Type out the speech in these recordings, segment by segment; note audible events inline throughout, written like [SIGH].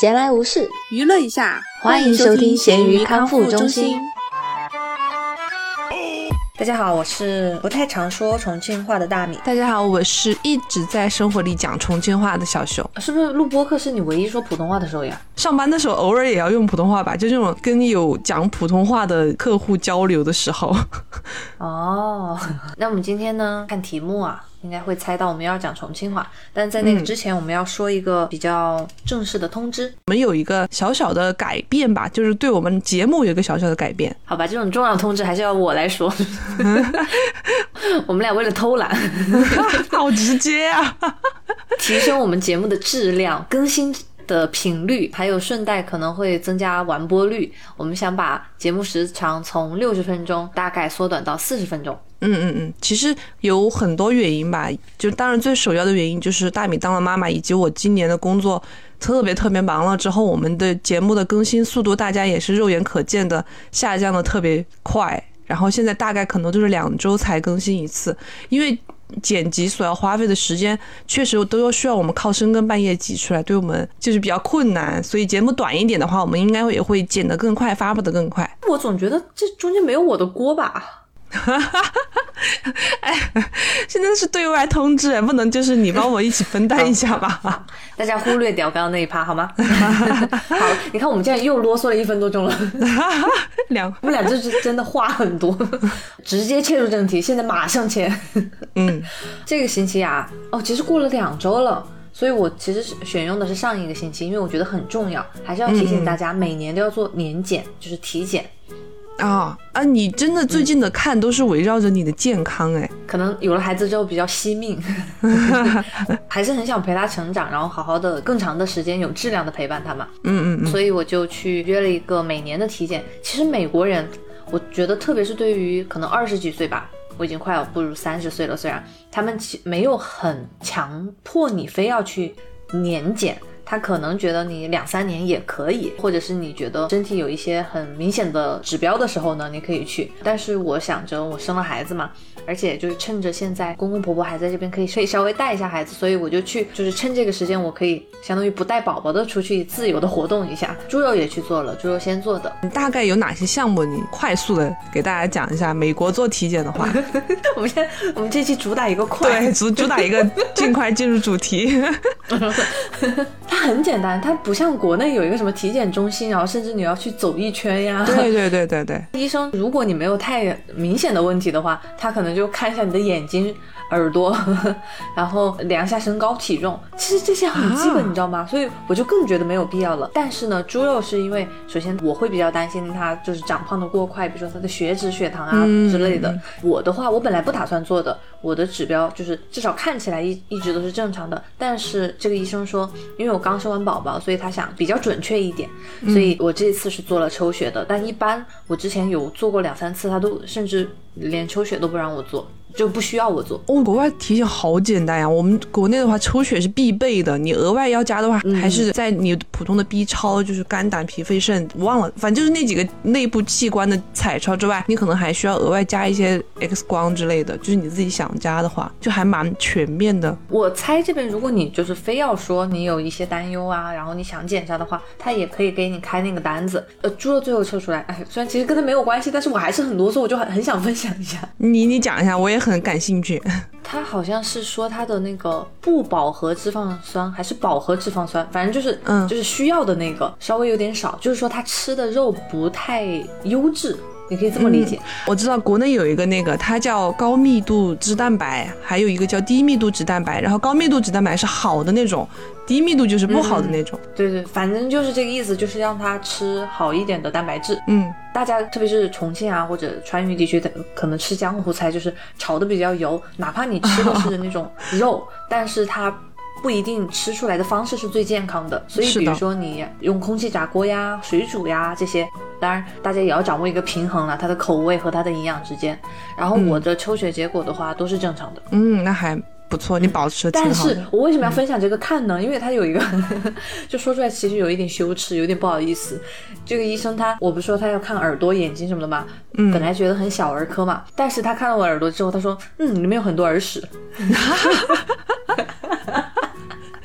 闲来无事，娱乐一下，欢迎收听咸鱼康复中心。大家好，我是不太常说重庆话的大米。大家好，我是一直在生活里讲重庆话的小熊。是不是录播课是你唯一说普通话的时候呀？上班的时候偶尔也要用普通话吧，就这种跟有讲普通话的客户交流的时候。哦，[LAUGHS] 那我们今天呢，看题目啊。应该会猜到我们要讲重庆话，但在那个之前，我们要说一个比较正式的通知。我们有一个小小的改变吧，就是对我们节目有一个小小的改变。好吧，这种重要通知还是要我来说。[LAUGHS] 我们俩为了偷懒，[LAUGHS] 好直接啊！[LAUGHS] 提升我们节目的质量、更新的频率，还有顺带可能会增加完播率。我们想把节目时长从六十分钟大概缩短到四十分钟。嗯嗯嗯，其实有很多原因吧，就当然最首要的原因就是大米当了妈妈，以及我今年的工作特别特别忙了之后，我们的节目的更新速度大家也是肉眼可见的下降的特别快，然后现在大概可能就是两周才更新一次，因为剪辑所要花费的时间确实都要需要我们靠深更半夜挤出来，对我们就是比较困难，所以节目短一点的话，我们应该也会剪得更快，发布得更快。我总觉得这中间没有我的锅吧。哈哈哈！哎，现在是对外通知，不能就是你帮我一起分担一下吧？[LAUGHS] 大家忽略掉刚刚那一趴好吗？[LAUGHS] 好，你看我们现在又啰嗦了一分多钟了。[LAUGHS] 两，我们俩就是真的话很多，直接切入正题，现在马上切。嗯，这个星期啊，哦，其实过了两周了，所以我其实是选用的是上一个星期，因为我觉得很重要，还是要提醒大家，每年都要做年检，就是体检。啊啊！你真的最近的看都是围绕着你的健康哎，可能有了孩子之后比较惜命，[LAUGHS] 还是很想陪他成长，然后好好的更长的时间有质量的陪伴他嘛。嗯嗯嗯。所以我就去约了一个每年的体检。其实美国人，我觉得特别是对于可能二十几岁吧，我已经快要步入三十岁了，虽然他们其没有很强迫你非要去年检。他可能觉得你两三年也可以，或者是你觉得身体有一些很明显的指标的时候呢，你可以去。但是我想着我生了孩子嘛，而且就是趁着现在公公婆婆还在这边，可以可以稍微带一下孩子，所以我就去，就是趁这个时间，我可以相当于不带宝宝的出去自由的活动一下。猪肉也去做了，猪肉先做的。你大概有哪些项目？你快速的给大家讲一下。美国做体检的话，[LAUGHS] 我们先我们这期主打一个快，对，主主打一个尽快进入主题。[LAUGHS] 很简单，它不像国内有一个什么体检中心，然后甚至你要去走一圈呀。对对对对对，[LAUGHS] 医生，如果你没有太明显的问题的话，他可能就看一下你的眼睛。耳朵，[LAUGHS] 然后量一下身高体重，其实这些很基本，你知道吗？所以我就更觉得没有必要了。但是呢，猪肉是因为首先我会比较担心它就是长胖的过快，比如说它的血脂、血糖啊之类的。我的话，我本来不打算做的，我的指标就是至少看起来一一直都是正常的。但是这个医生说，因为我刚生完宝宝，所以他想比较准确一点，所以我这次是做了抽血的。但一般我之前有做过两三次，他都甚至连抽血都不让我做。就不需要我做哦。国外体检好简单呀，我们国内的话抽血是必备的，你额外要加的话，还是在你普通的 B 超，就是肝胆脾肺肾，忘了，反正就是那几个内部器官的彩超之外，你可能还需要额外加一些 X 光之类的，就是你自己想加的话，就还蛮全面的。我猜这边如果你就是非要说你有一些担忧啊，然后你想检查的话，他也可以给你开那个单子。呃，猪肉最后测出来，哎，虽然其实跟他没有关系，但是我还是很啰嗦，我就很很想分享一下。你你讲一下，我也。很感兴趣，[LAUGHS] 他好像是说他的那个不饱和脂肪酸还是饱和脂肪酸，反正就是，嗯，就是需要的那个稍微有点少，就是说他吃的肉不太优质。你可以这么理解，我知道国内有一个那个，它叫高密度脂蛋白，还有一个叫低密度脂蛋白。然后高密度脂蛋白是好的那种，低密度就是不好的那种。对对，反正就是这个意思，就是让他吃好一点的蛋白质。嗯，大家特别是重庆啊或者川渝地区的，可能吃江湖菜就是炒的比较油，哪怕你吃的是那种肉，[LAUGHS] 但是它。不一定吃出来的方式是最健康的，所以比如说你用空气炸锅呀、水煮呀这些，当然大家也要掌握一个平衡了，它的口味和它的营养之间。然后我的抽血结果的话都是正常的，嗯，那还不错，你保持的挺好。但是我为什么要分享这个看呢？因为他有一个，[LAUGHS] 就说出来其实有一点羞耻，有点不好意思。这个医生他，我不是说他要看耳朵、眼睛什么的吗？嗯，本来觉得很小儿科嘛，但是他看了我耳朵之后，他说，嗯，里面有很多耳屎。[LAUGHS]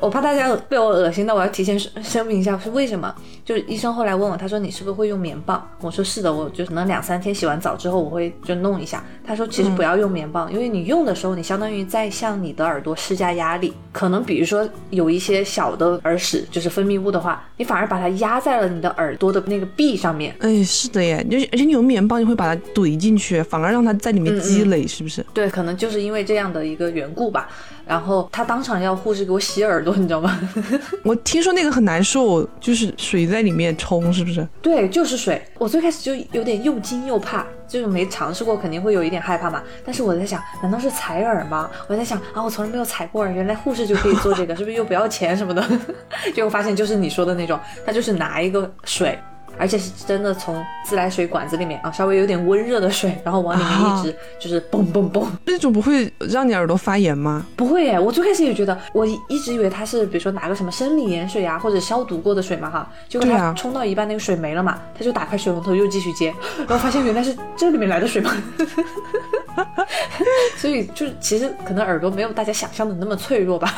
我怕大家被我恶心到，我要提前声明一下是为什么。就是医生后来问我，他说你是不是会用棉棒？我说是的，我就可能两三天洗完澡之后我会就弄一下。他说其实不要用棉棒，因为你用的时候你相当于在向你的耳朵施加压力，可能比如说有一些小的耳屎就是分泌物的话，你反而把它压在了你的耳朵的那个壁上面。哎，是的耶，就而且你用棉棒你会把它怼进去，反而让它在里面积累，是不是？对，可能就是因为这样的一个缘故吧。然后他当场要护士给我洗耳朵，你知道吗？[LAUGHS] 我听说那个很难受，就是水在里面冲，是不是？对，就是水。我最开始就有点又惊又怕，就是没尝试过，肯定会有一点害怕嘛。但是我在想，难道是采耳吗？我在想啊，我从来没有采过耳，原来护士就可以做这个，是不是又不要钱什么的？[LAUGHS] 结果发现就是你说的那种，他就是拿一个水。而且是真的从自来水管子里面啊，稍微有点温热的水，然后往里面一直就是嘣嘣嘣，那种不会让你耳朵发炎吗？不会耶，我最开始也觉得，我一直以为它是比如说拿个什么生理盐水啊，或者消毒过的水嘛哈，结果它冲到一半那个水没了嘛，他就打开水龙头又继续接，然后发现原来是这里面来的水嘛，[LAUGHS] 所以就是其实可能耳朵没有大家想象的那么脆弱吧，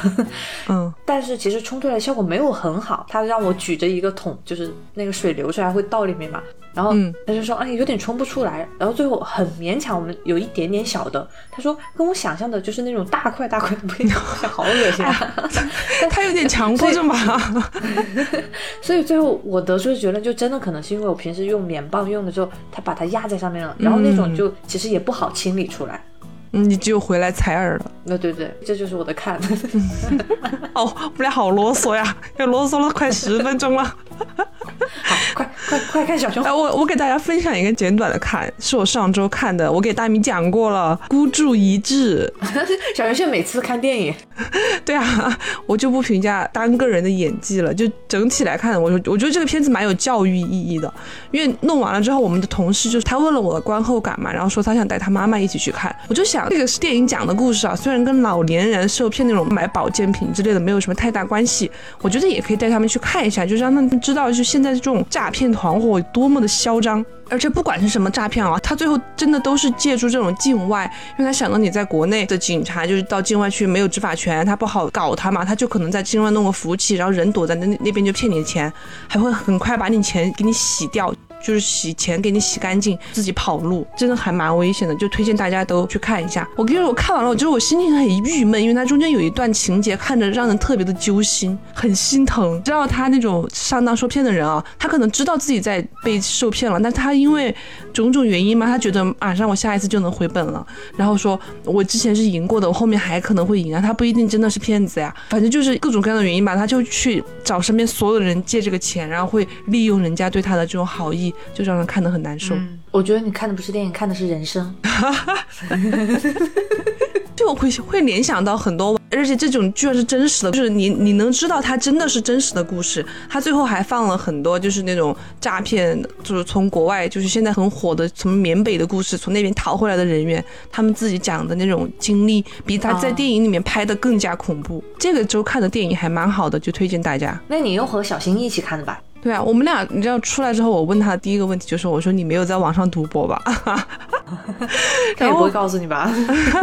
嗯，但是其实冲出来效果没有很好，他让我举着一个桶，就是那个水流出来。会倒里面嘛？然后他就说：“哎，有点冲不出来。”然后最后很勉强，我们有一点点小的。他说：“跟我想象的就是那种大块大块的不一样，好恶心啊！” [LAUGHS] 他有点强迫症吧？[LAUGHS] 所以最后我得出的结论就真的可能是因为我平时用棉棒用的时候，他把它压在上面了，然后那种就其实也不好清理出来。你只有回来采耳了。那对对，这就是我的看。[LAUGHS] 哦，我们俩好啰嗦呀，要啰嗦了快十分钟了。好，快快快看小熊！哎，我我给大家分享一个简短的看，是我上周看的。我给大米讲过了，《孤注一掷》。[LAUGHS] 小熊现在每次看电影，[LAUGHS] 对啊，我就不评价单个人的演技了，就整体来看，我说我觉得这个片子蛮有教育意义的。因为弄完了之后，我们的同事就是他问了我的观后感嘛，然后说他想带他妈妈一起去看。我就想，这个是电影讲的故事啊，虽然跟老年人受骗那种买保健品之类的没有什么太大关系，我觉得也可以带他们去看一下，就让他们知道，就现在这种诈骗团伙多么的嚣张。而且不管是什么诈骗啊，他最后真的都是借助这种境外，因为他想到你在国内的警察就是到境外去没有执法权，他不好搞他嘛，他就可能在境外弄个服务器，然后人躲在那那边就骗你的钱，还会很快把你钱给你洗掉。就是洗钱给你洗干净，自己跑路，真的还蛮危险的，就推荐大家都去看一下。我跟你说，我看完了，我觉得我心情很郁闷，因为它中间有一段情节看着让人特别的揪心，很心疼。知道他那种上当受骗的人啊，他可能知道自己在被受骗了，但他因为种种原因嘛，他觉得马上我下一次就能回本了，然后说我之前是赢过的，我后面还可能会赢啊，他不一定真的是骗子呀，反正就是各种各样的原因吧，他就去找身边所有的人借这个钱，然后会利用人家对他的这种好意。就让人看得很难受。我觉得你看的不是电影，看的是人生。[LAUGHS] 就会会联想到很多，而且这种居然是真实的，就是你你能知道它真的是真实的故事。他最后还放了很多，就是那种诈骗，就是从国外，就是现在很火的从缅北的故事，从那边逃回来的人员，他们自己讲的那种经历，比他在电影里面拍的更加恐怖。这个周看的电影还蛮好的，就推荐大家。那你又和小新一起看的吧？对啊，我们俩，你知道出来之后，我问他第一个问题就是，我说你没有在网上赌博吧？[LAUGHS] 他也不会告诉你吧？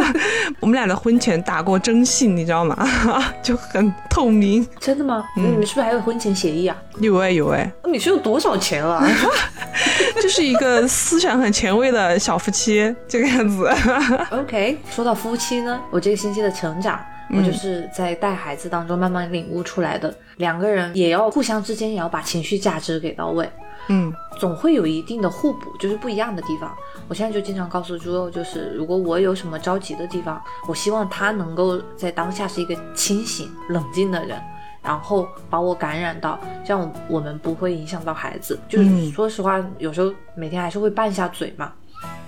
[LAUGHS] 我们俩的婚前打过征信，你知道吗？[LAUGHS] 就很透明。真的吗？你们是不是还有婚前协议啊？有哎有哎。你是有多少钱啊？就是一个思想很前卫的小夫妻这个样子。OK，说到夫妻呢，我这个星期的成长。我就是在带孩子当中慢慢领悟出来的，两个人也要互相之间也要把情绪价值给到位，嗯，总会有一定的互补，就是不一样的地方。我现在就经常告诉猪肉，就是如果我有什么着急的地方，我希望他能够在当下是一个清醒冷静的人，然后把我感染到，这样我们不会影响到孩子。就是说实话，有时候每天还是会拌下嘴嘛。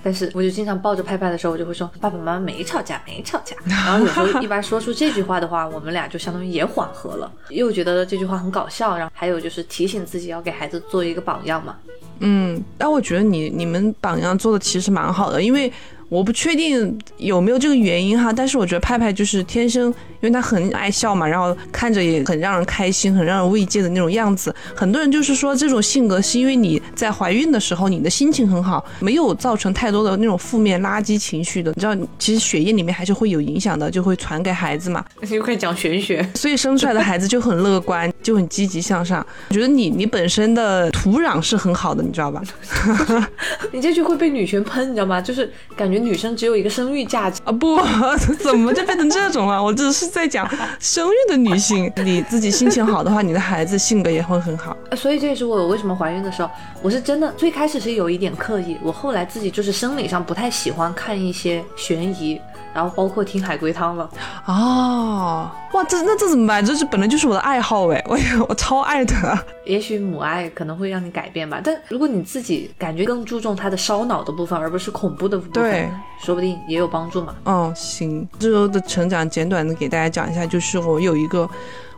但是我就经常抱着拍拍的时候，我就会说爸爸妈妈没吵架，没吵架。然后有时候一般说出这句话的话，[LAUGHS] 我们俩就相当于也缓和了，又觉得这句话很搞笑。然后还有就是提醒自己要给孩子做一个榜样嘛。嗯，但我觉得你你们榜样做的其实蛮好的，因为我不确定有没有这个原因哈，但是我觉得派派就是天生，因为他很爱笑嘛，然后看着也很让人开心，很让人慰藉的那种样子。很多人就是说这种性格是因为你在怀孕的时候你的心情很好，没有造成太多的那种负面垃圾情绪的。你知道，其实血液里面还是会有影响的，就会传给孩子嘛。又开始讲玄学，所以生出来的孩子就很乐观，就很积极向上。我觉得你你本身的土壤是很好的，你知道吧？[LAUGHS] 你这句会被女权喷，你知道吗？就是感觉女生只有一个生育价值啊！不，[LAUGHS] 怎么就变成这种了？我只是在讲生育的女性，[LAUGHS] 你自己心情好的话，你的孩子性格也会很好。所以这也是我为什么怀孕的时候，我是真的最开始是有一点刻意，我后来自己就是生理上不太喜欢看一些悬疑。然后包括听海龟汤了哦，哇，这那这怎么办？这是本来就是我的爱好哎，我我超爱的。[LAUGHS] 也许母爱可能会让你改变吧，但如果你自己感觉更注重它的烧脑的部分，而不是恐怖的部分，对，说不定也有帮助嘛。嗯，行，这周的成长简短的给大家讲一下，就是我有一个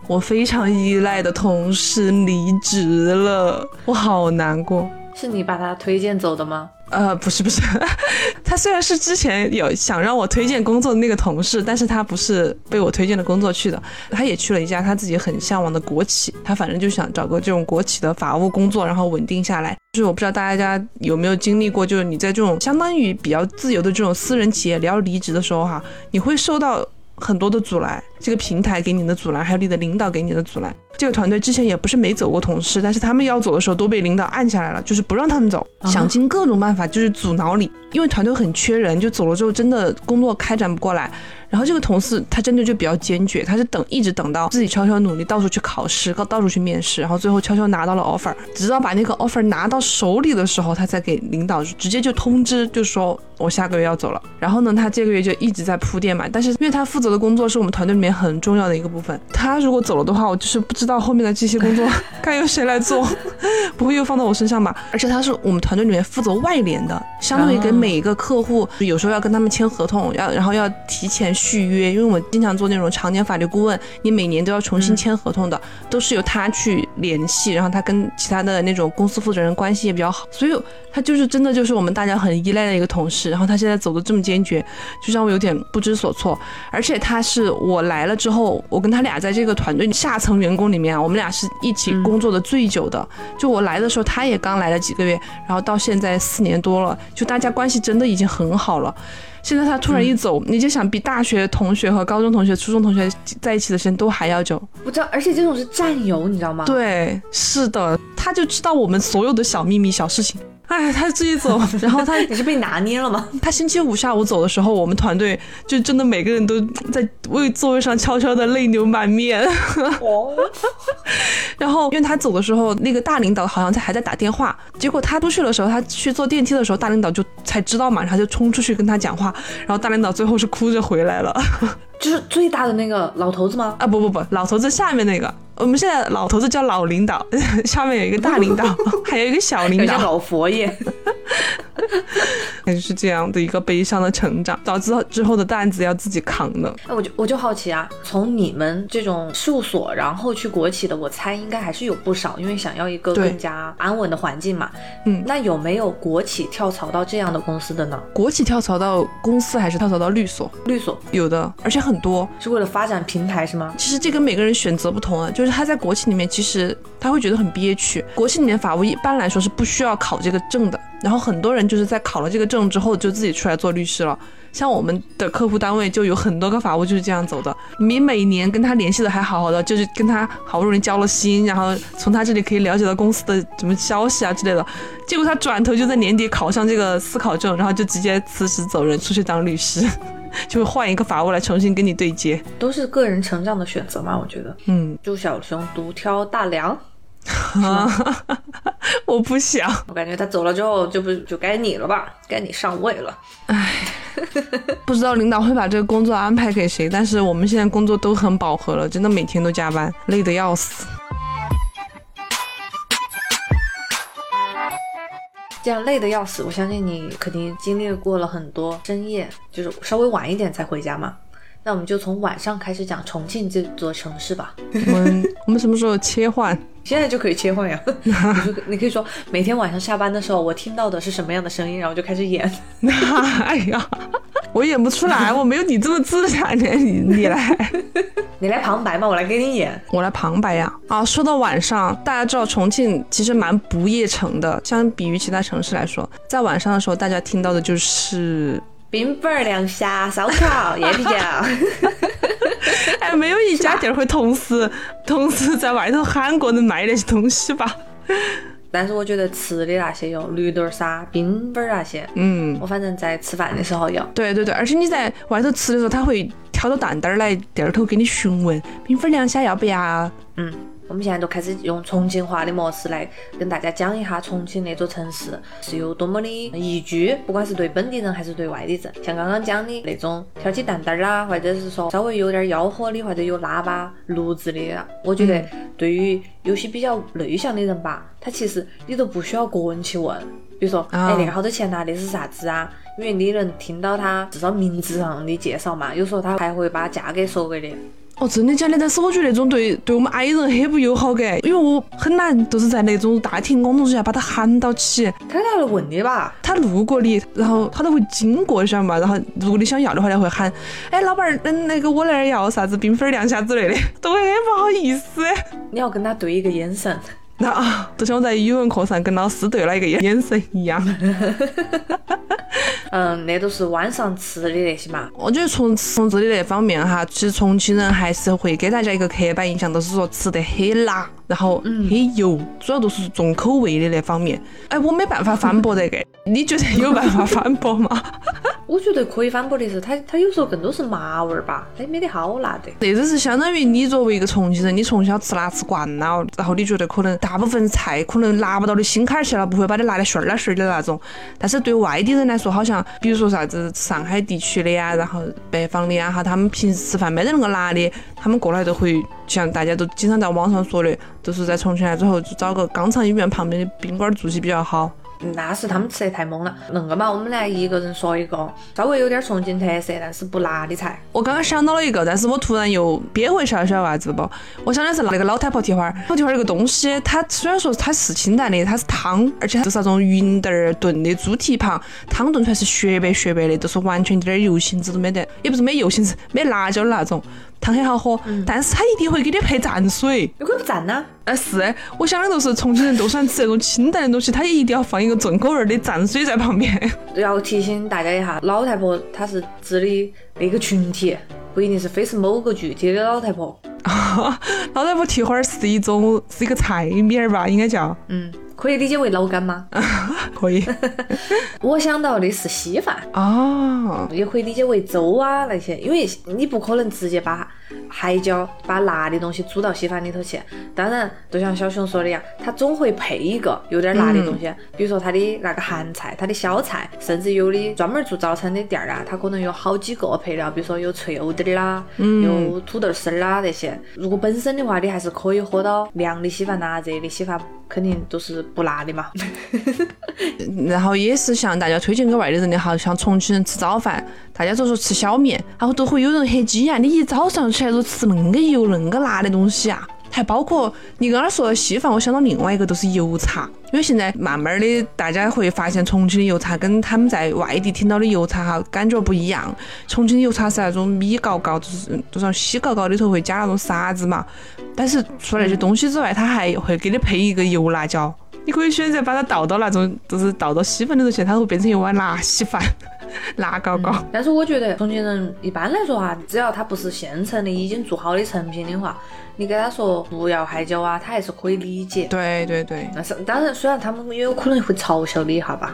我非常依赖的同事离职了，我好难过。是你把他推荐走的吗？呃，不是不是，[LAUGHS] 他虽然是之前有想让我推荐工作的那个同事，但是他不是被我推荐的工作去的，他也去了一家他自己很向往的国企，他反正就想找个这种国企的法务工作，然后稳定下来。就是我不知道大家有没有经历过，就是你在这种相当于比较自由的这种私人企业，你要离职的时候哈，你会受到很多的阻拦。这个平台给你的阻拦，还有你的领导给你的阻拦。这个团队之前也不是没走过同事，但是他们要走的时候都被领导按下来了，就是不让他们走，想尽各种办法就是阻挠你。因为团队很缺人，就走了之后真的工作开展不过来。然后这个同事他真的就比较坚决，他是等一直等到自己悄悄努力，到处去考试，到到处去面试，然后最后悄悄拿到了 offer，直到把那个 offer 拿到手里的时候，他才给领导直接就通知，就说我下个月要走了。然后呢，他这个月就一直在铺垫嘛，但是因为他负责的工作是我们团队里面。很重要的一个部分，他如果走了的话，我就是不知道后面的这些工作 [LAUGHS] 该由谁来做，[LAUGHS] 不会又放到我身上吧？而且他是我们团队里面负责外联的，相当于给每一个客户，有时候要跟他们签合同，要然后要提前续约，因为我们经常做那种常年法律顾问，你每年都要重新签合同的，都是由他去联系，然后他跟其他的那种公司负责人关系也比较好，所以他就是真的就是我们大家很依赖的一个同事。然后他现在走的这么坚决，就让我有点不知所措。而且他是我来。来了之后，我跟他俩在这个团队下层员工里面，我们俩是一起工作的最久的。就我来的时候，他也刚来了几个月，然后到现在四年多了，就大家关系真的已经很好了。现在他突然一走，你就想比大学同学和高中同学、初中同学在一起的时间都还要久。我知道，而且这种是战友，你知道吗？对，是的，他就知道我们所有的小秘密、小事情。哎，他自己走，[LAUGHS] 然后他你是被拿捏了吗？[LAUGHS] 他星期五下午走的时候，我们团队就真的每个人都在为座位上悄悄的泪流满面。哦。[LAUGHS] 然后，因为他走的时候，那个大领导好像在还在打电话，结果他出去的时候，他去坐电梯的时候，大领导就才知道嘛，他就冲出去跟他讲话，然后大领导最后是哭着回来了。就是最大的那个老头子吗？啊，不不不，老头子下面那个。我们现在老头子叫老领导，[LAUGHS] 下面有一个大领导，[LAUGHS] 还有一个小领导，老佛爷。[LAUGHS] 也就是这样的一个悲伤的成长，导致之后的担子要自己扛的。那我就我就好奇啊，从你们这种事务所，然后去国企的，我猜应该还是有不少，因为想要一个更加安稳的环境嘛。嗯，那有没有国企跳槽到这样的公司的呢？国企跳槽到公司还是跳槽到律所？律所有的，而且很多是为了发展平台是吗？其实这跟每个人选择不同啊，就是他在国企里面，其实他会觉得很憋屈。国企里面法务一般来说是不需要考这个证的。然后很多人就是在考了这个证之后，就自己出来做律师了。像我们的客户单位就有很多个法务就是这样走的。你每年跟他联系的还好好的，就是跟他好不容易交了心，然后从他这里可以了解到公司的什么消息啊之类的。结果他转头就在年底考上这个司考证，然后就直接辞职走人，出去当律师，[LAUGHS] 就会换一个法务来重新跟你对接。都是个人成长的选择嘛，我觉得。嗯，朱小熊独挑大梁。[LAUGHS] 我不想，我感觉他走了之后就不就该你了吧，该你上位了。唉，[LAUGHS] 不知道领导会把这个工作安排给谁，但是我们现在工作都很饱和了，真的每天都加班，累得要死。这样累的要死，我相信你肯定经历过了很多深夜，就是稍微晚一点才回家嘛。那我们就从晚上开始讲重庆这座城市吧。[LAUGHS] 我们我们什么时候切换？现在就可以切换呀。[LAUGHS] 你可以说每天晚上下班的时候，我听到的是什么样的声音，然后就开始演。[LAUGHS] 哎呀，我演不出来，我没有你这么自然的。你你来，你来旁白嘛，我来给你演。我来旁白呀。啊，说到晚上，大家知道重庆其实蛮不夜城的，相比于其他城市来说，在晚上的时候，大家听到的就是冰粉凉虾、烧烤、夜啤酒。[LAUGHS] 哎，没有一家店会同时同时在外头喊过人卖那些东西吧？但是我觉得吃的那些有绿豆沙、冰粉那些，嗯，我反正在吃饭的时候有。对对对，而且你在外头吃的时候，它会挑着担担儿来店儿头给你询问冰粉凉虾要不要？嗯。我们现在都开始用重庆话的模式来跟大家讲一下重庆那座城市是有多么的宜居，不管是对本地人还是对外地人。像刚刚讲的那种挑起担担儿啦，或者是说稍微有点吆喝的，或者有喇叭录制的，我觉得对于有些比较内向的人吧，他其实你都不需要个人去问，比如说，哎，那个好多钱呐？那是啥子啊？因为你能听到他至少名字上的介绍嘛，有时候他还会把价格说给你。哦，真的假的？但是我觉得那种对对我们矮人很不友好嘅，因为我很难就是在那种大庭广众之下把他喊到起。他来问你吧？他路过你，然后他都会经过，晓得嘛？然后如果你想要的话，他会喊：“哎，老板儿，嗯，那个我那儿要啥子冰粉凉虾之类的。”都会很不好意思。你要跟他对一个眼神。那啊，就像我在语文课上跟老师对了一个眼眼神一样。[LAUGHS] 嗯，那都是晚上吃的那些嘛。我觉得从从这里那方面哈，其实重庆人还是会给大家一个刻板印象，都是说吃得很辣，然后很油，主要都是重口味的那方面。哎，我没办法反驳这个，[LAUGHS] 你觉得有办法反驳吗？我觉得可以反驳的是，它它有时候更多是麻味儿吧，它也没得好辣的。这就是相当于你作为一个重庆人，你从小吃辣吃惯了，然后你觉得可能大部分菜可能辣不到你心坎儿去了，不会把你辣得旋儿顺儿的那种。但是对外地人来说，好像比如说啥子上海地区的呀，然后北方的呀哈，他们平时吃饭没得那个辣的，他们过来都会像大家都经常在网上说的，都是在重庆来之后就找个肛肠医院旁边的宾馆住起比较好。那是他们吃的太猛了。那个嘛，我们来一个人说一个稍微有点重庆特色，但是不辣的菜。我刚刚想到了一个，但是我突然又憋回去了，晓得啥子不？我想的是那个老太婆蹄花儿。老蹄花儿这个东西，它虽然说它是清淡的，它是汤，而且就是那种云豆儿炖的猪蹄膀，汤炖出来是雪白雪白的，就是完全一点油腥子都没得，也不是没油腥子，没辣椒的那种。汤很好喝，但是他一定会给你配蘸水。你可以不蘸呢？哎，是，我想的就是重庆人都喜欢吃那种清淡的东西，他也一定要放一个重口味的蘸水在旁边。要提醒大家一下，老太婆她是指的那个群体，不一定是非是某个具体的老太婆。[LAUGHS] 老太婆蹄花儿是一种是一个菜名儿吧，应该叫。嗯。可以理解为老干妈，[LAUGHS] 可以。[LAUGHS] 我想到的是稀饭。哦，也可以理解为粥啊那些，因为你不可能直接把海椒、把辣的东西煮到稀饭里头去。当然，就像小熊说的一样，它总会配一个有点辣的东西，比如说它的那个咸菜、它的小菜，甚至有的专门做早餐的店儿啊，它可能有好几个配料，比如说有脆藕丁儿啦，有土豆丝儿啦那些。如果本身的话，你还是可以喝到凉的稀饭呐，热的稀饭肯定都是。不辣的嘛，[LAUGHS] [LAUGHS] 然后也是向大家推荐给外地人的哈，像重庆人吃早饭，大家就说吃小面，然后都会有人很惊讶，你一早上起来就吃恁个油恁个辣的东西啊！还包括你刚刚说的稀饭，我想到另外一个就是油茶，因为现在慢慢的大家会发现重庆的油茶跟他们在外地听到的油茶哈感觉不一样，重庆的油茶是那种米糕糕，就是就是稀糕糕里头会加那种沙子嘛，但是除了那些东西之外，它还会给你配一个油辣椒。你可以选择把它倒到那种，就是倒到稀饭里头去，它会变成一碗辣稀饭，[LAUGHS] 辣糕糕。但是我觉得重庆人一般来说哈，只要它不是现成的、已经做好的成品的话。你给他说不要海椒啊，他还是可以理解。对对对，但是当然，虽然他们也有可能会嘲笑你一下吧。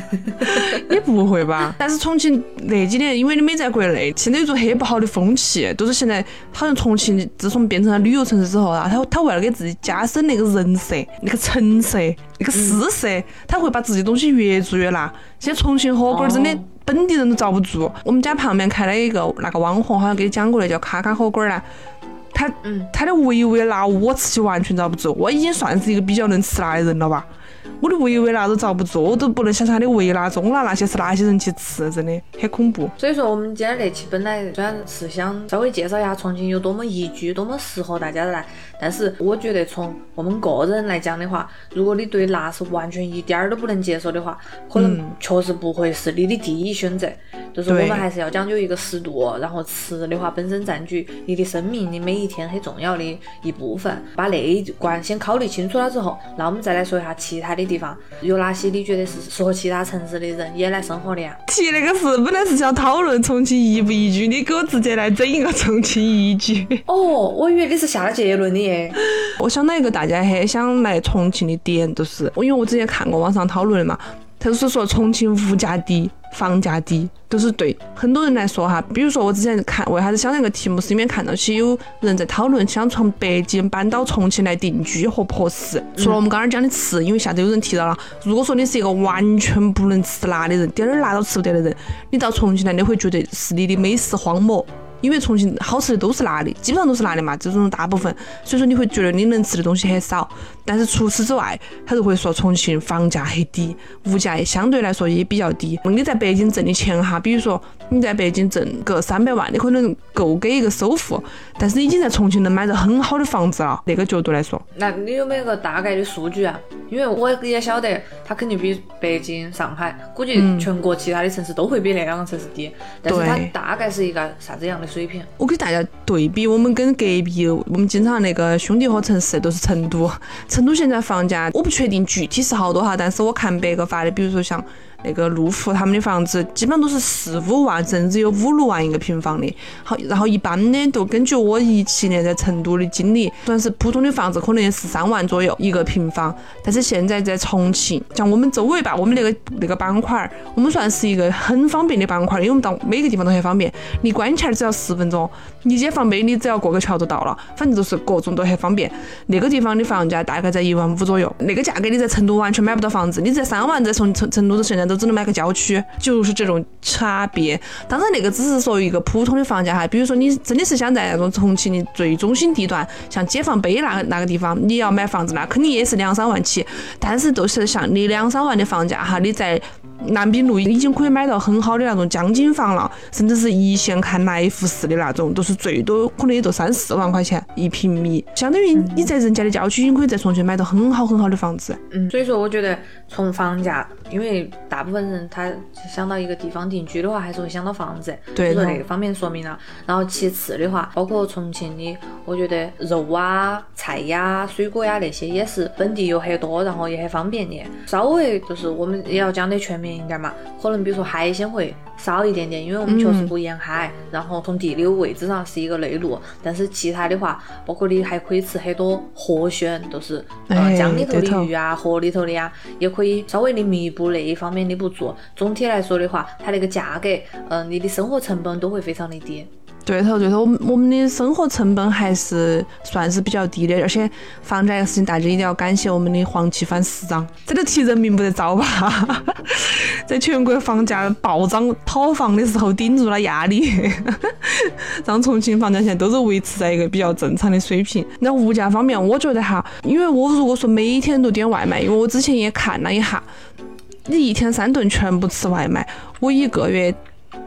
[LAUGHS] 也不会吧？但是重庆那几年，因为你没在国内，现在有种很不好的风气，都是现在好像重庆自从变成了旅游城市之后啊，他他为了给自己加深那个人设、那个成色、那个姿色，他会把自己东西越做越辣。现在重庆火锅真的本地人都遭不住。我们家旁边开了一个那个网红，好像给你讲过的，叫卡卡火锅呢。他，嗯，他的微微辣，我吃起完全遭不住。我已经算是一个比较能吃辣的人了吧？我的维维辣都遭不住，我都不能想象他的维辣中辣那些是哪些人去吃，真的很恐怖。所以说，我们今天那期本来虽然是想稍微介绍一下重庆有多么宜居，多么适合大家来，但是我觉得从我们个人来讲的话，如果你对辣是完全一点儿都不能接受的话，可能确实不会是你的第一选择。就是我们还是要讲究一个适度，然后吃的话本身占据你的生命，的每一天很重要的一部分。把那一关先考虑清楚了之后，那我们再来说一下其他的地方有哪些你觉得是适合其他城市的人也来生活的呀？提那个事本来是想讨论重庆宜不宜居，你给我直接来整一个重庆宜居。哦，我以为你是下了结论的耶。我想到一个大家很想来重庆的点，就是我因为我之前看过网上讨论的嘛。他是说重庆物价低，房价低，都是对很多人来说哈。比如说我之前看，为啥子想那个题目，是因为看到起有人在讨论想从北京搬到重庆来定居合不合适。除了我们刚刚讲的吃，因为下头有人提到了，如果说你是一个完全不能吃辣的人，点儿辣都吃不得的人，你到重庆来，你会觉得是你的美食荒漠。因为重庆好吃的都是辣的，基本上都是辣的嘛，这种大部分，所以说你会觉得你能吃的东西很少。但是除此之外，他就会说重庆房价很低，物价相对来说也比较低。你在北京挣的钱哈，比如说你在北京挣个三百万，你可能够给一个首付，但是你已经在重庆能买到很好的房子了。那个角度来说，那你有没有个大概的数据啊？因为我也晓得，它肯定比北京、上海，估计全国其他的城市都会比那两个城市低。但是它大概是一个啥子样的水平？我给大家对比，我们跟隔壁，我们经常那个兄弟伙城市都是成都。成都现在房价我不确定具体是好多哈，但是我看别个发的，比如说像。那个路虎他们的房子基本上都是四五万，甚至有五六万一个平方的。好，然后一般的都根据我一七年在成都的经历，算是普通的房子可能也十三万左右一个平方。但是现在在重庆，像我们周围吧，我们那个那个板块，我们算是一个很方便的板块，因为我们到每个地方都很方便。离关前只要十分钟，离解放碑你只要过个桥就到了，反正都是各种都很方便。那个地方的房价大概在一万五左右，那个价格你在成都完全买不到房子，你在三万在从成成都现在都。只能买个郊区，就是这种差别。当然，那个只是说一个普通的房价哈。比如说，你真的是想在那种重庆的最中心地段，像解放碑那个那个地方，你要买房子，那肯定也是两三万起。但是，都是像你两三万的房价哈，你在。南滨路已经可以买到很好的那种江景房了，甚至是一线看来福士的那种，都是最多可能也就三四万块钱一平米，相当于你在人家的郊区，已经可以在重庆买到很好很好的房子。嗯，所以说我觉得从房价，因为大部分人他想到一个地方定居的话，还是会想到房子，对，说那个方面说明了。然后其次的话，包括重庆的，我觉得肉啊、菜呀、水果呀那些也是本地又很多，然后也很方便的。稍微就是我们也要讲的全面。一点嘛，可能比如说海鲜会少一点点，因为我们确实不沿海，然后从地理位置上是一个内陆，但是其他的话，包括你还可以吃很多河鲜，都是呃江里头的鱼啊，河里头的呀，也可以稍微的弥补那一方面的不足。总体来说的话，它那个价格，嗯，你的生活成本都会非常的低。对头对头，我们我们的生活成本还是算是比较低的，而且房价这个事情，大家一定要感谢我们的黄奇帆市长，这个提人民不得遭吧？[LAUGHS] 在全国房价暴涨讨房的时候，顶住了压力，让重庆房价现在都是维持在一个比较正常的水平。那物价方面，我觉得哈，因为我如果说每天都点外卖，因为我之前也看了一下，你一天三顿全部吃外卖，我一个月。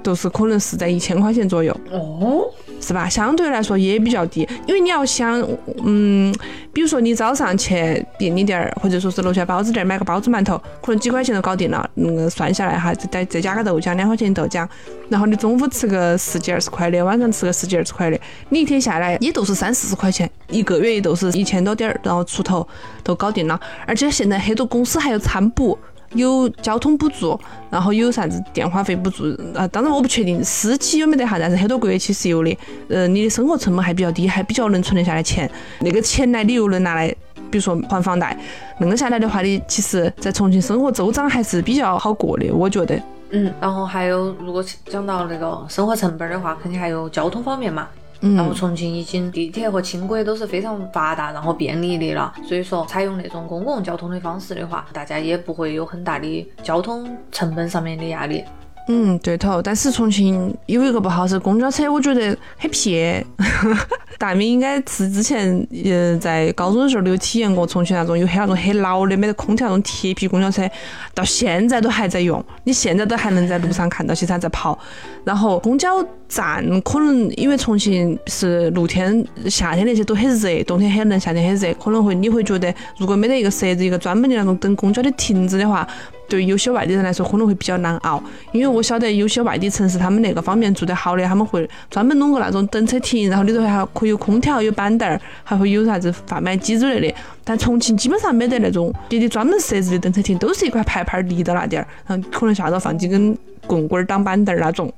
都是可能是在一千块钱左右，哦，是吧？相对来说也比较低，因为你要想，嗯，比如说你早上去便利店儿或者说是楼下包子店买个包子馒头，可能几块钱就搞定了，嗯，算下来哈，再再加个豆浆，两块钱豆浆，然后你中午吃个十几二十块的，晚上吃个十几二十块的，你一天下来也都是三四十块钱，一个月也都是一千多点儿，然后出头都搞定了，而且现在很多公司还有餐补。有交通补助，然后有啥子电话费补助啊？当然我不确定私企有没得哈，但是很多国企是有的。呃，你的生活成本还比较低，还比较能存得下来钱。那个钱呢，你又能拿来，比如说还房贷。那个下来的话，你其实在重庆生活周章还是比较好过的，我觉得。嗯，然后还有，如果讲到那个生活成本的话，肯定还有交通方面嘛。那么重庆已经地铁和轻轨都是非常发达，然后便利的了，所以说采用那种公共交通的方式的话，大家也不会有很大的交通成本上面的压力。嗯，对头。但是重庆有一个不好是公交车，我觉得很撇。[LAUGHS] 大明应该是之前呃在高中的时候都有体验过重庆那种有很那种很老的没得空调那种铁皮公交车，到现在都还在用，你现在都还能在路上看到其他在跑。然后公交站可能因为重庆是露天夏天那些都很热，冬天很冷，夏天很热，可能会你会觉得如果没得一个设置一个专门的那种等公交的亭子的话。对有些外地人来说可能会比较难熬，因为我晓得有些外地城市他们那个方面做得好的，他们会专门弄个那种等车亭，然后里头还可以有空调、有板凳儿，还会有啥子贩卖机之类的。但重庆基本上没得那种别的专门设置的等车亭，都是一块牌牌立到那点儿，然后可能下头放几根棍棍儿当板凳儿那种。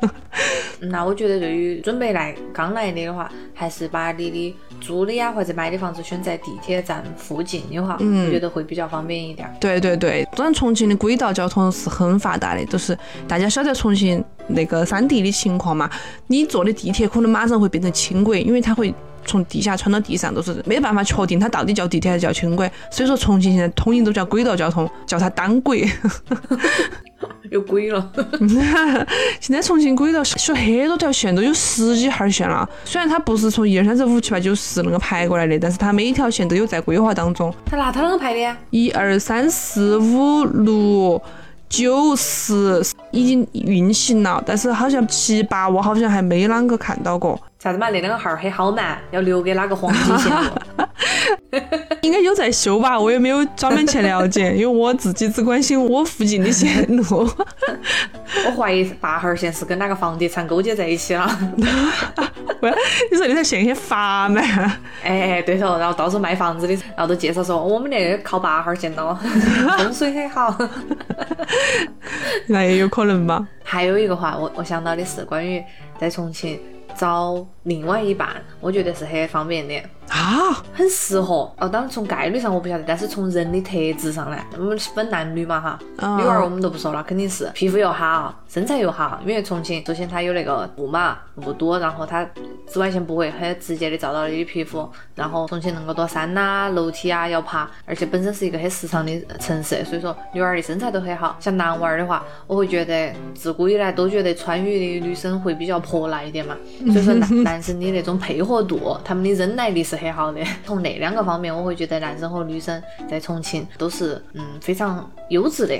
[LAUGHS] 那我觉得对于准备来刚来的的话，还是把你的租的呀或者买的房子选在地铁站附近的话，我觉得会比较方便一点。对对对，当然重庆的轨道交通是很发达的，就是大家晓得重庆那个山地的情况嘛，你坐的地铁可能马上会变成轻轨，因为它会从地下穿到地上，都是没办法确定它到底叫地铁还是叫轻轨，所以说重庆现在统一都叫轨道交通，叫它单轨。[LAUGHS] 有轨了，[LAUGHS] 现在重庆轨道修很多条线，都有十几号线了。虽然它不是从一二三四五七八九十那个排过来的，但是它每一条线都有在规划当中。它那它啷个排的？一二三四五六九十已经运行了，但是好像七八我好像还没啷个看到过。啥子嘛？那两个号很好嘛，要留给哪个黄金线路？[LAUGHS] 应该有在修吧，我也没有专门去了解，因为我自己只关心我附近的线路。[LAUGHS] 我怀疑八号线是跟哪个房地产勾结在一起了。[LAUGHS] 你说那条线很发嘛？哎哎，对头，然后到时候卖房子的，然后都介绍说我们那个靠八号线的，风水很好。那也有可能吧。还有一个话，我我想到的是关于在重庆。遭另外一半，我觉得是很方便的啊，很适合哦。当然从概率上我不晓得，但是从人的特质上来，我们分男女嘛哈，女娃儿我们都不说了，肯定是皮肤又好，身材又好。因为重庆首先它有那个雾嘛，雾多，然后它紫外线不会很直接的照到你的皮肤。然后重庆那么多山呐、楼梯啊要爬，而且本身是一个很时尚的城市，所以说女娃儿的身材都很好。像男娃儿的话，我会觉得自古以来都觉得川渝的女生会比较泼辣一点嘛。所以说男男 [LAUGHS] 生的那种配合度，他们的忍耐力是很好的。[LAUGHS] 从那两个方面，我会觉得男生和女生在重庆都是嗯非常优质的。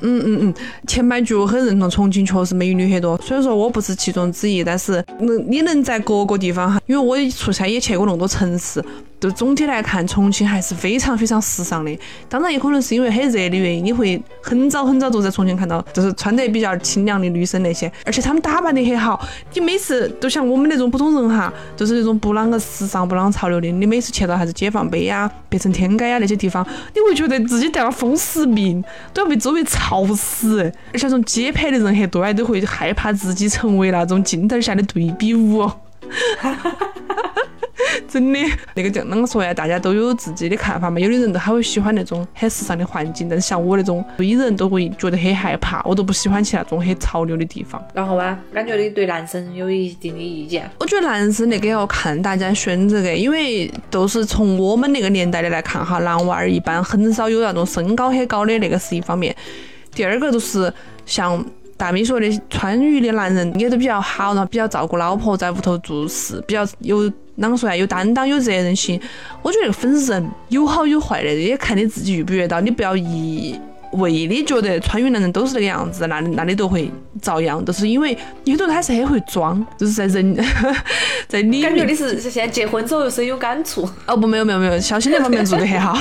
嗯嗯嗯，前半句我很认同，重庆确实美女很多，虽然说我不是其中之一，但是能你能在各个地方哈，因为我出差也去过那么多城市。就总体来看，重庆还是非常非常时尚的。当然，也可能是因为很热的原因，你会很早很早就在重庆看到，就是穿得比较清凉的女生那些，而且她们打扮得很好。你每次都像我们那种普通人哈，就是那种不啷个时尚、不啷个潮流的，你每次去到啥子解放碑呀、北城天街呀那些地方，你会觉得自己得了风湿病，都要被周围吵死。而且那种街拍的人很多，都会害怕自己成为那种镜头下的对比物。[LAUGHS] [LAUGHS] 真的，那个叫啷个说呀？大家都有自己的看法嘛。有的人都还会喜欢那种很时尚的环境，但是像我那种堆人都会觉得很害怕，我都不喜欢去那种很潮流的地方。然后啊，感觉你对男生有一定的意见？我觉得男生那个要看大家选择的，因为都是从我们那个年代的来看哈，男娃儿一般很少有那种身高很高的，那个是一方面。第二个就是像。大咪说的，川渝的男人也都比较好，然后比较照顾老婆，在屋头做事，比较有啷个说呀？有担当，有责任心。我觉得分人，有好有坏的，也看你自己遇不遇到。你不要一味的觉得川渝男人都是那个样子，那那你都会遭殃。就是因为有的人他是很会装，就是在人，在里感觉你是现在结婚之后深有感触。哦不，没有没有没有，小新那方面做得很好。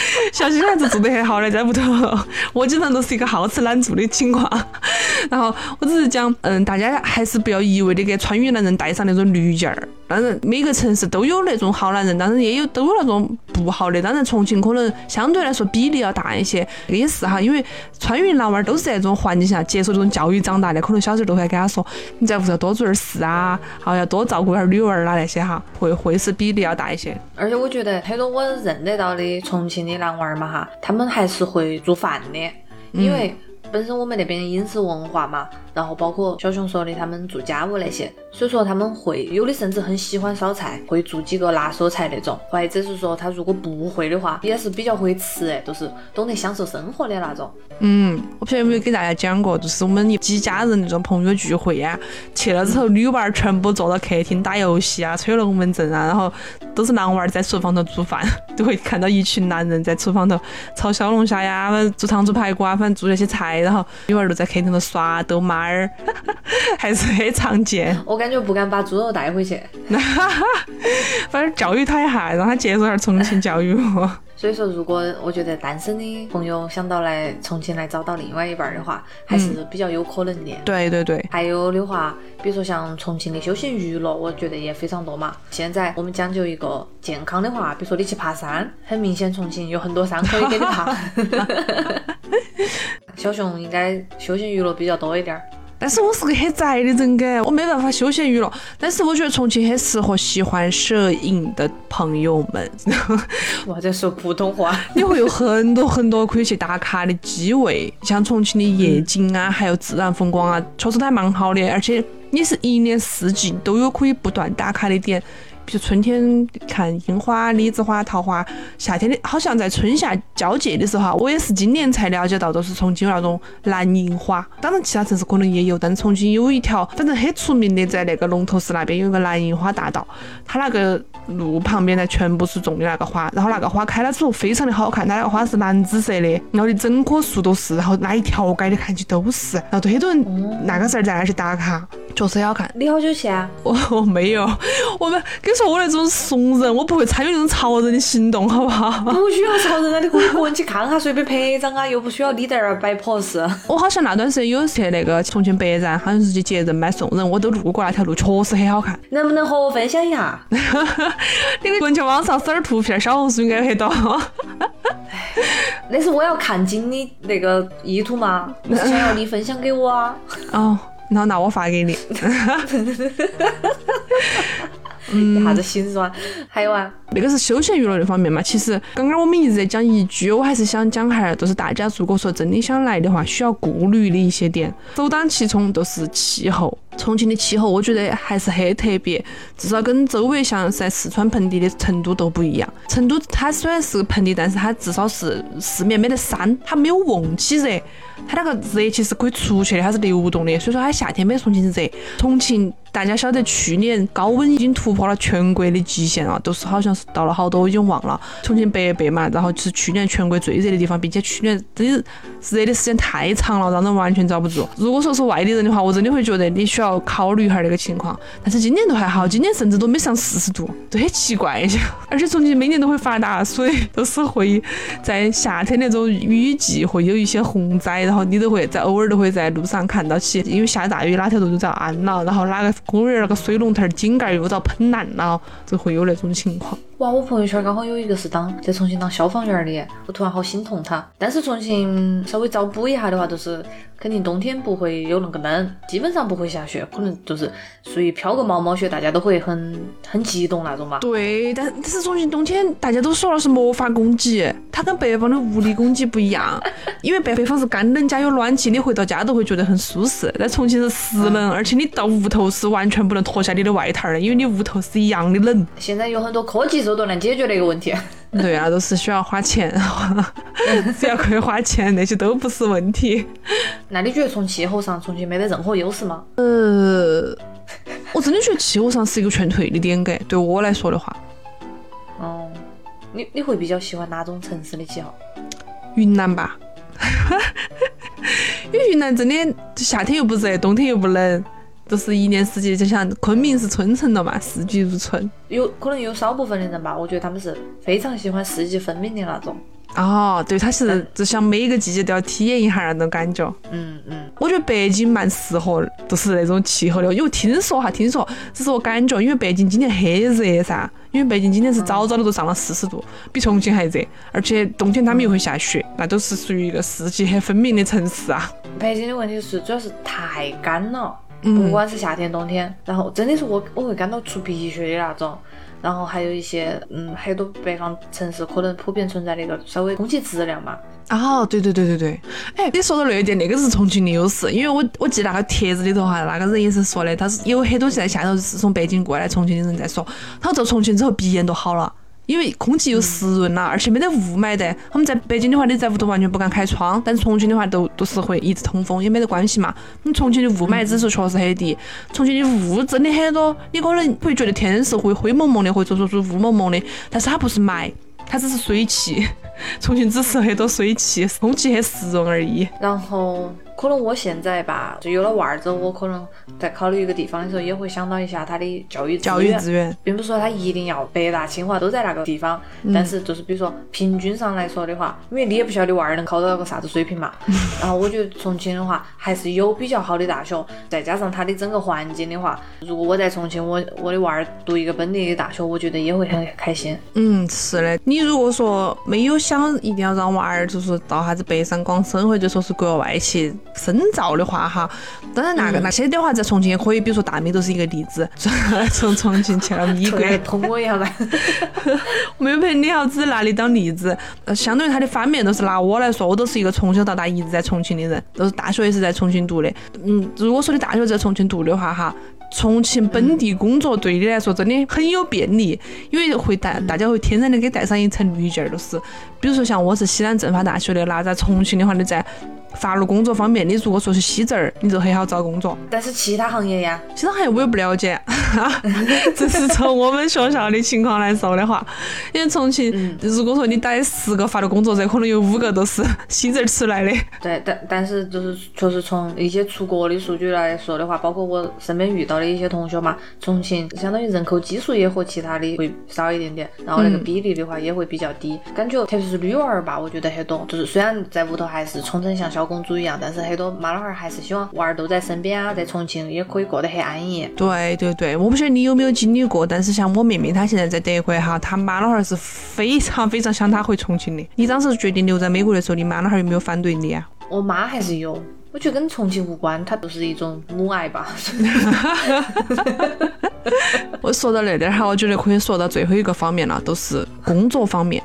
[LAUGHS] 小新还是做得很好的，在屋头，[LAUGHS] 我经常都是一个好吃懒做的情况。[LAUGHS] 然后我只是讲，嗯，大家还是不要一味的给川渝男人带上那种滤镜儿。当然，每个城市都有那种好男人，当然也有都有那种不好的。当然，重庆可能相对来说比例要大一些，也是哈，因为川渝男娃儿都是在这种环境下接受这种教育长大的，可能小时候都会给他说，你在屋头多做点事啊，好要多照顾点女娃儿啦那些哈，会会是比例要大一些。而且我觉得很多我认得到的重庆的的男娃儿嘛哈，他们还是会做饭的，因为。本身我们那边饮食文化嘛，然后包括小熊说的他们做家务那些，所以说他们会有的甚至很喜欢烧菜，会做几个拿手菜那种，或者是说他如果不会的话，也是比较会吃，哎，都是懂得享受生活的那种。嗯，我不晓得有没有给大家讲过，就是我们几家人那种朋友聚会呀，去了之后女娃儿全部坐到客厅打游戏啊，吹龙门阵啊，然后都是男娃儿在厨房头做饭，都会看到一群男人在厨房头炒小龙虾呀，做糖醋排骨啊，反正做那些菜，然后女娃儿都在客厅头耍逗妈儿，[LAUGHS] 还是很常见。我感觉不敢把猪肉带回去，[LAUGHS] 反正教育他一下，让他接受下重庆教育。所以说，如果我觉得单身的朋友想到来重庆来找到另外一半的话，还是比较有可能的。对对对。还有的话，比如说像重庆的休闲娱乐，我觉得也非常多嘛。现在我们讲究一个健康的话，比如说你去爬山，很明显重庆有很多山可以给你爬。[LAUGHS] 小熊应该休闲娱乐比较多一点儿。但是我是个很宅的人，该我没办法休闲娱乐。但是我觉得重庆很适合喜欢摄影的朋友们。[LAUGHS] 我在说普通话。[LAUGHS] 你会有很多很多可以去打卡的机位，像重庆的夜景啊，还有自然风光啊，确实都还蛮好的。而且你是一年四季都有可以不断打卡的点。比如春天看樱花、李子花、桃花，夏天的好像在春夏交界的时候，我也是今年才了解到，都是重庆有那种蓝樱花。当然，其他城市可能也有，但是重庆有一条，反正很出名的，在那个龙头寺那边有一个蓝樱花大道，它那个路旁边呢，全部是种的那个花，然后那个花开了之后非常的好看，它那个花是蓝紫色的，然后你整棵树都是，然后那一条街的看起都是，然后很多人那个时候在那去打卡，确实好看。你好久去啊？我我没有，我们跟。说我那种怂人，我不会参与那种潮人的行动，好不好？不需要潮人啊，你可以个人去看哈，随便拍一张啊，又不需要你在那儿摆 pose。我好像那段时间有去那个重庆北站，好像是去接人买送人，我都路过那条路，确实很好看。能不能和我分享一下？[LAUGHS] 你个去网上搜点图片，小红书应该很多。那是我要看景的那个意图吗？是想要你分享给我啊？[LAUGHS] 哦，那那我发给你。[LAUGHS] 一下子心酸，还有啊，那个是休闲娱乐那方面嘛。其实刚刚我们一直在讲宜居，我还是想讲哈，就是大家如果说真的想来的话，需要顾虑的一些点，首当其冲就是气候。重庆的气候，我觉得还是很特别，至少跟周围像在四川盆地的成都都不一样。成都它虽然是个盆地，但是它至少是四面没得山，它没有瓮起热，它那个热气是可以出去的，它是流动的，所以说它夏天没重庆热。重庆。大家晓得，去年高温已经突破了全国的极限了，都是好像是到了好多，已经忘了。重庆北碚嘛，然后是去年全国最热的地方，并且去年真的热的时间太长了，让人完全遭不住。如果说是外地人的话，我真的会觉得你需要考虑一下那个情况。但是今年都还好，今年甚至都没上四十度，都很奇怪。而且重庆每年都会发大水，都是会在夏天那种雨季会有一些洪灾，然后你都会在偶尔都会在路上看到起，因为下大雨哪条路都遭淹了，然后哪个。公园那个水龙头井盖又遭喷烂了，就会有那种情况。哇，我朋友圈刚好有一个是当在重庆当消防员的，我突然好心痛他。但是重庆稍微找补一下的话，就是肯定冬天不会有那个冷，基本上不会下雪，可能就是属于飘个毛毛雪，大家都会很很激动那种嘛。对，但但是重庆冬天大家都说了是魔法攻击，它跟北方的物理攻击不一样，因为北北方是干冷加有暖气，你回到家都会觉得很舒适。在重庆是湿冷，而且你到屋头是完全不能脱下你的外套的，因为你屋头是一样的冷。现在有很多科技。手段能解决这个问题。对啊，都是需要花钱，[LAUGHS] 只要可以花钱，那些都不是问题。那你觉得从气候上，重庆没得任何优势吗？呃，我真的觉得气候上是一个劝退的点，给对我来说的话。哦，你你会比较喜欢哪种城市的气候？云南吧，[LAUGHS] 因为云南真的夏天又不热，冬天又不冷。都是一年四季，就像昆明是春城了嘛，四季如春。有可能有少部分的人吧，我觉得他们是非常喜欢四季分明的那种。哦，对，他是就想每一个季节都要体验一下那种感觉。嗯嗯。我觉得北京蛮适合，就是那种气候的，因为听说哈，听说，只是我感觉，因为北京今年很热噻，因为北京今年是早早的都上了四十度，比重庆还热，而且冬天他们又会下雪，那都是属于一个四季很分明的城市啊。北京的问题是主要是太干了。不管是夏天冬天，然后真的是我我会感到出鼻血的那种，然后还有一些嗯很多北方城市可能普遍存在的一个稍微空气质量嘛。哦，对对对对对，哎，你说到那一点，那个是重庆的优势，因为我我记那个帖子里头哈，那个人也是说的，他是有很多在下头是从北京过来重庆的人在说，他到重庆之后鼻炎都好了。因为空气又湿润了，而且没得雾霾的。他们在北京的话，你在屋头完全不敢开窗，但是重庆的话，都都是会一直通风，也没得关系嘛。你重庆的雾霾指数确实很低，重庆的雾真的很多。你可能会觉得天是会灰蒙蒙的，或者说是雾蒙蒙的，但是它不是霾，它只是水汽。重庆只是很多水汽，空气很湿润而已。然后。可能我现在吧，就有了娃儿之后，我可能在考虑一个地方的时候，也会想到一下他的教育教育资源，并不是说他一定要北大、清华都在那个地方，但是就是比如说平均上来说的话，因为你也不晓得娃儿能考到个啥子水平嘛。[LAUGHS] 然后我觉得重庆的话还是有比较好的大学，再加上它的整个环境的话，如果我在重庆，我我的娃儿读一个本地的大学，我觉得也会很开心。嗯，是的。你如果说没有想一定要让娃儿就是到啥子北上广深，或者说是国外去。深造的话哈，当然那个那些的话在重庆也可以，比如说大米都是一个例子，[LAUGHS] 从重庆去了米国，通 [LAUGHS] 我一下吧。没有陪你要只拿你当例子，相当于他的反面都是拿我来说，我都是一个从小到大一直在重庆的人，都是大学也是在重庆读的。嗯，如果说你大学在重庆读的话哈。重庆本地工作对你来说真的很有便利，因为会带大家会天然的给带上一层滤镜儿，都是。比如说像我是西南政法大学的，那在重庆的话，你在法律工作方面，你如果说是西证儿，你就很好找工作。但是其他行业呀？其他行业我也不了解，这是从我们学校的情况来说的话，因为重庆，如果说你逮十个法律工作者，可能有五个都是西证儿出来的。对，但但是就是确实从一些出国的数据来说的话，包括我身边遇到。的一些同学嘛，重庆相当于人口基数也和其他的会少一点点，然后那个比例的话也会比较低。感觉特别是女娃儿吧，我觉得很多，就是虽然在屋头还是宠成像小公主一样，但是很多妈老汉儿还是希望娃儿都在身边啊，在重庆也可以过得很安逸。对对对，我不晓得你有没有经历过，但是像我妹妹她现在在德国哈，她妈老汉儿是非常非常想她回重庆的。你当时决定留在美国的时候，你妈老汉儿有没有反对你啊？我妈还是有。我觉得跟重庆无关，它就是一种母爱吧。[LAUGHS] 我说到那点儿哈，我觉得可以说到最后一个方面了，都是工作方面。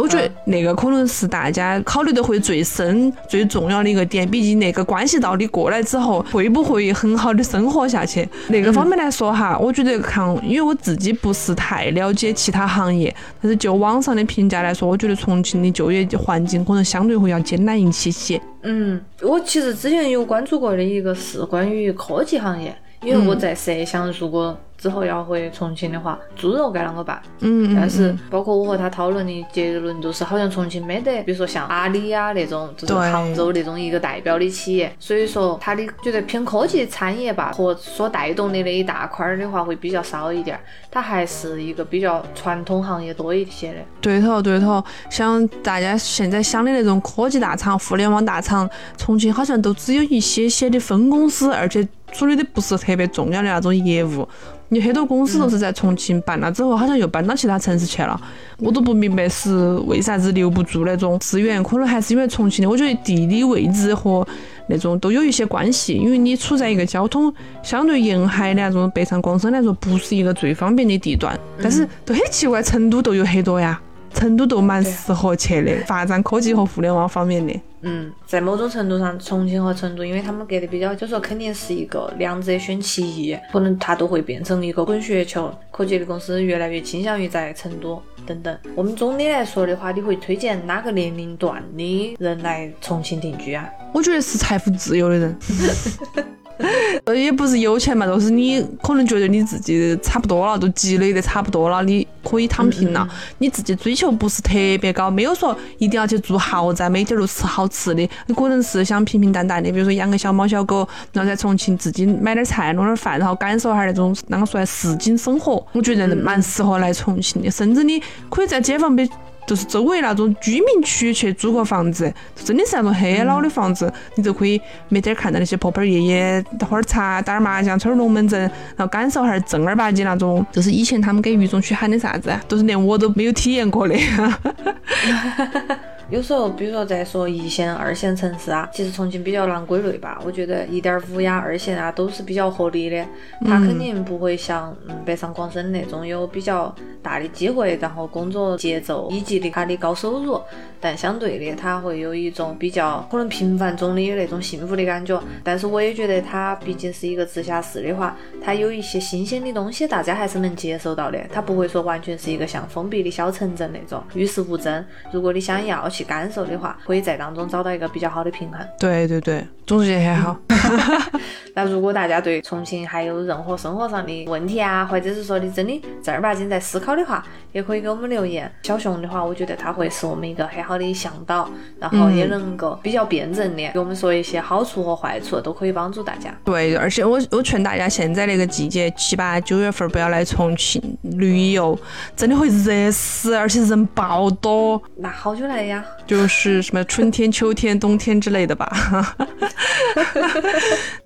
我觉得那个可能是大家考虑的会最深、最重要的一个点，毕竟那个关系到你过来之后会不会很好的生活下去。那个方面来说哈，我觉得看，因为我自己不是太了解其他行业，但是就网上的评价来说，我觉得重庆的就业环境可能相对会要艰难一些些。嗯，我其实之前有关注过的一个是关于科技行业，因为我在设想如果。之后要回重庆的话，猪肉该啷个办？嗯，但是包括我和他讨论的结论都是，好像重庆没得，比如说像阿里呀那种，就是杭州那种一个代表的企业，所以说他的觉得偏科技产业吧，和所带动的那一大块儿的话会比较少一点，它还是一个比较传统行业多一些的。对头对头，像大家现在想的那种科技大厂、互联网大厂，重庆好像都只有一些些的分公司，而且处理的不是特别重要的那种业务。有很多公司都是在重庆办了之后，好像又搬到其他城市去了。我都不明白是为啥子留不住那种资源，可能还是因为重庆的，我觉得地理位置和那种都有一些关系。因为你处在一个交通相对沿海的那种北上广深来说，不是一个最方便的地段。但是都很奇怪，成都都有很多呀。成都都蛮适合去的，发展科技和互联网方面的。嗯，在某种程度上，重庆和成都，因为他们隔得比较，就说肯定是一个两者选其一，可能它都会变成一个滚雪球。科技的公司越来越倾向于在成都等等。我们总的来说的话，你会推荐哪个年龄段的人来重庆定居啊？我觉得是财富自由的人。[LAUGHS] [LAUGHS] 呃，也不是有钱嘛，就是你可能觉得你自己差不多了，都积累的差不多了，你可以躺平了。你自己追求不是特别高，没有说一定要去住豪宅，每天都吃好吃的。你可能是想平平淡淡的，比如说养个小猫小狗，然后在重庆自己买点菜，弄点饭，然后感受下那种啷个说来市井生活。我觉得蛮适合来重庆的，甚至你可以在解放碑。就是周围那种居民区去租个房子，真的是那种很老的房子，你就可以每天看到那些婆婆爷爷喝点茶、打点麻将、抽点龙门阵，然后感受下正儿八经那种，就是以前他们给渝中区喊的啥子，都是连我都没有体验过的。[LAUGHS] 有时候，比如说在说一线、二线城市啊，其实重庆比较难归类吧。我觉得一点五呀、二线啊都是比较合理的。它肯定不会像嗯北上广深那种有比较大的机会，然后工作节奏以及的它的高收入。但相对的，它会有一种比较可能平凡中的那种幸福的感觉。但是我也觉得它毕竟是一个直辖市的话，它有一些新鲜的东西，大家还是能接受到的。它不会说完全是一个像封闭的小城镇那种与世无争。如果你想要去感受的话，可以在当中找到一个比较好的平衡。对对对，总结很好。[LAUGHS] 那如果大家对重庆还有任何生活上的问题啊，或者是说你真的正儿八经在思考的话，也可以给我们留言。小熊的话，我觉得他会是我们一个很好的向导，然后也能够比较辩证的给我们说一些好处和坏处，都可以帮助大家。对，而且我我劝大家现在那个季节七八九月份不要来重庆旅游，真的会热死，而且人爆多。那好久来呀？就是什么春天、秋天、冬天之类的吧。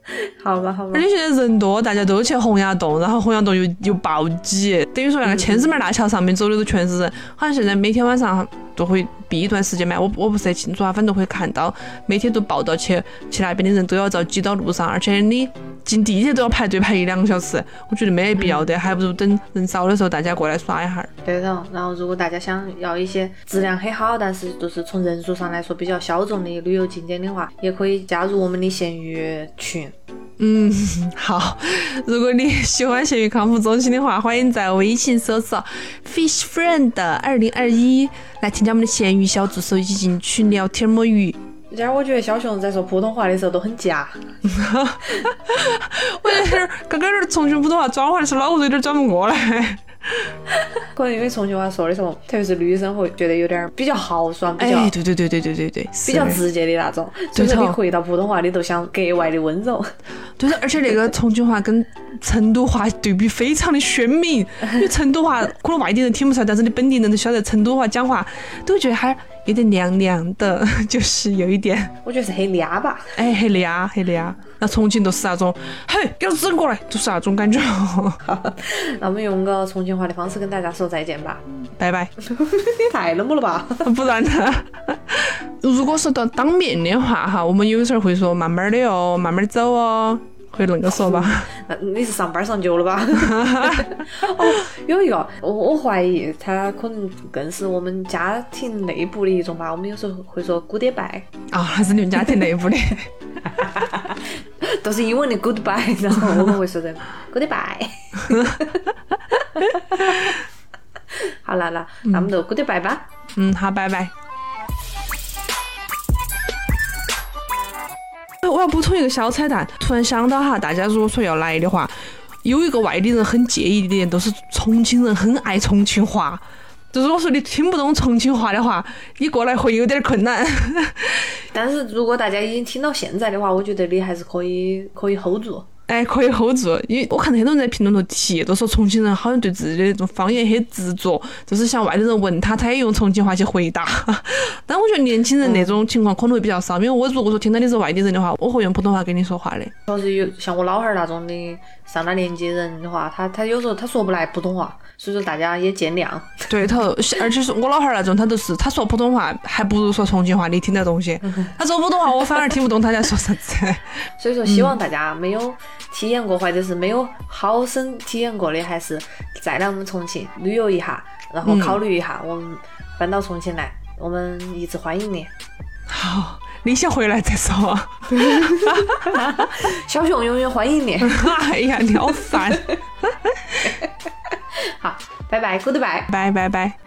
[LAUGHS] 好吧，好吧。而且现在人多，大家都去洪崖洞，然后洪崖洞又又暴挤，等于说那个千厮门大桥上面走的都全是人。好像现在每天晚上都会闭一段时间嘛，我我不是太清楚啊，反正会看到每天都报道去去那边的人都要遭挤到路上，而且你进地铁都要排队排一两个小时，我觉得没必要的，还不如等人少的时候大家过来耍一下。对头，然后如果大家想要一些质量很好，但是就是从人数上来说比较小众的旅游景点的话，也可以加入我们的闲鱼群。嗯，[LAUGHS] 好。如果你喜欢咸鱼康复中心的话，欢迎在微信搜索 “fish friend 二零二一”来添加我们的咸鱼小助手，一起进去聊天摸鱼。然后我觉得小熊在说普通话的时候都很假。[LAUGHS] 我觉得刚刚那重庆普通话转换的时候，脑壳有点转不过来。可能因为重庆话说的时候，特别是女生会觉得有点比较豪爽，比较对对对对对对对，比较直接的那种。所以说你回到普通话，你都想格外的温柔。[LAUGHS] 对的，而且那个重庆话跟成都话对比非常的鲜明，因为成都话 [LAUGHS] 可能外地人听不出来，但是你本地人都晓得成都话讲话，都觉得还有点凉凉的，[LAUGHS] 就是有一点。我觉得是很嗲吧。哎，很嗲，很嗲。那重庆都是那种，嘿，给我整过来，就是那种感觉。[LAUGHS] 那我们用个重庆话的方式跟大家说再见吧，拜拜。你 [LAUGHS] 太冷漠了吧？不然呢？如果是到当面的话哈，我们有时候会说慢慢的哦，慢慢走哦，会恁个说吧。[LAUGHS] 那你是上班上久了吧？[LAUGHS] 哦，有一个，我我怀疑他可能更是我们家庭内部的一种吧。我们有时候会说 goodbye 啊，还是你们家庭内部的。[LAUGHS] 都是英文的 goodbye，然后我们会说的 goodbye。好了了，那我们就 goodbye 吧。嗯，好，拜拜。我要补充一个小彩蛋，突然想到哈，大家如果说要来的话，有一个外地人很介意的点，都是重庆人很爱重庆话。就如果说你听不懂重庆话的话，你过来会有点困难。[LAUGHS] 但是如果大家已经听到现在的话，我觉得你还是可以可以 hold 住。哎，可以 hold 住，因为我看到很多人在评论头提，都说重庆人好像对自己的那种方言很执着，就是像外地人问他，他也用重庆话去回答。[LAUGHS] 但我觉得年轻人那种情况可能会比较少，因为我如果说听到你是外地人的话，我会用普通话跟你说话的。要是有像我老汉儿那种的上了年纪人的话，他他有时候他说不来普通话，所以说大家也见谅。对头，而且是我老汉儿那种，他都是他说普通话还不如说重庆话你听得懂些，他说普通话我反而听不懂他在说啥子。[LAUGHS] 所以说希望大家没有。体验过或者是没有好生体验过的，还是再来我们重庆旅游一下，然后考虑一下我们搬到重庆来，我们一直欢迎你。好，你先回来再说。[LAUGHS] 小熊永远欢迎你。[LAUGHS] 哎呀，你好烦。[LAUGHS] 好，拜拜，Goodbye，拜拜拜。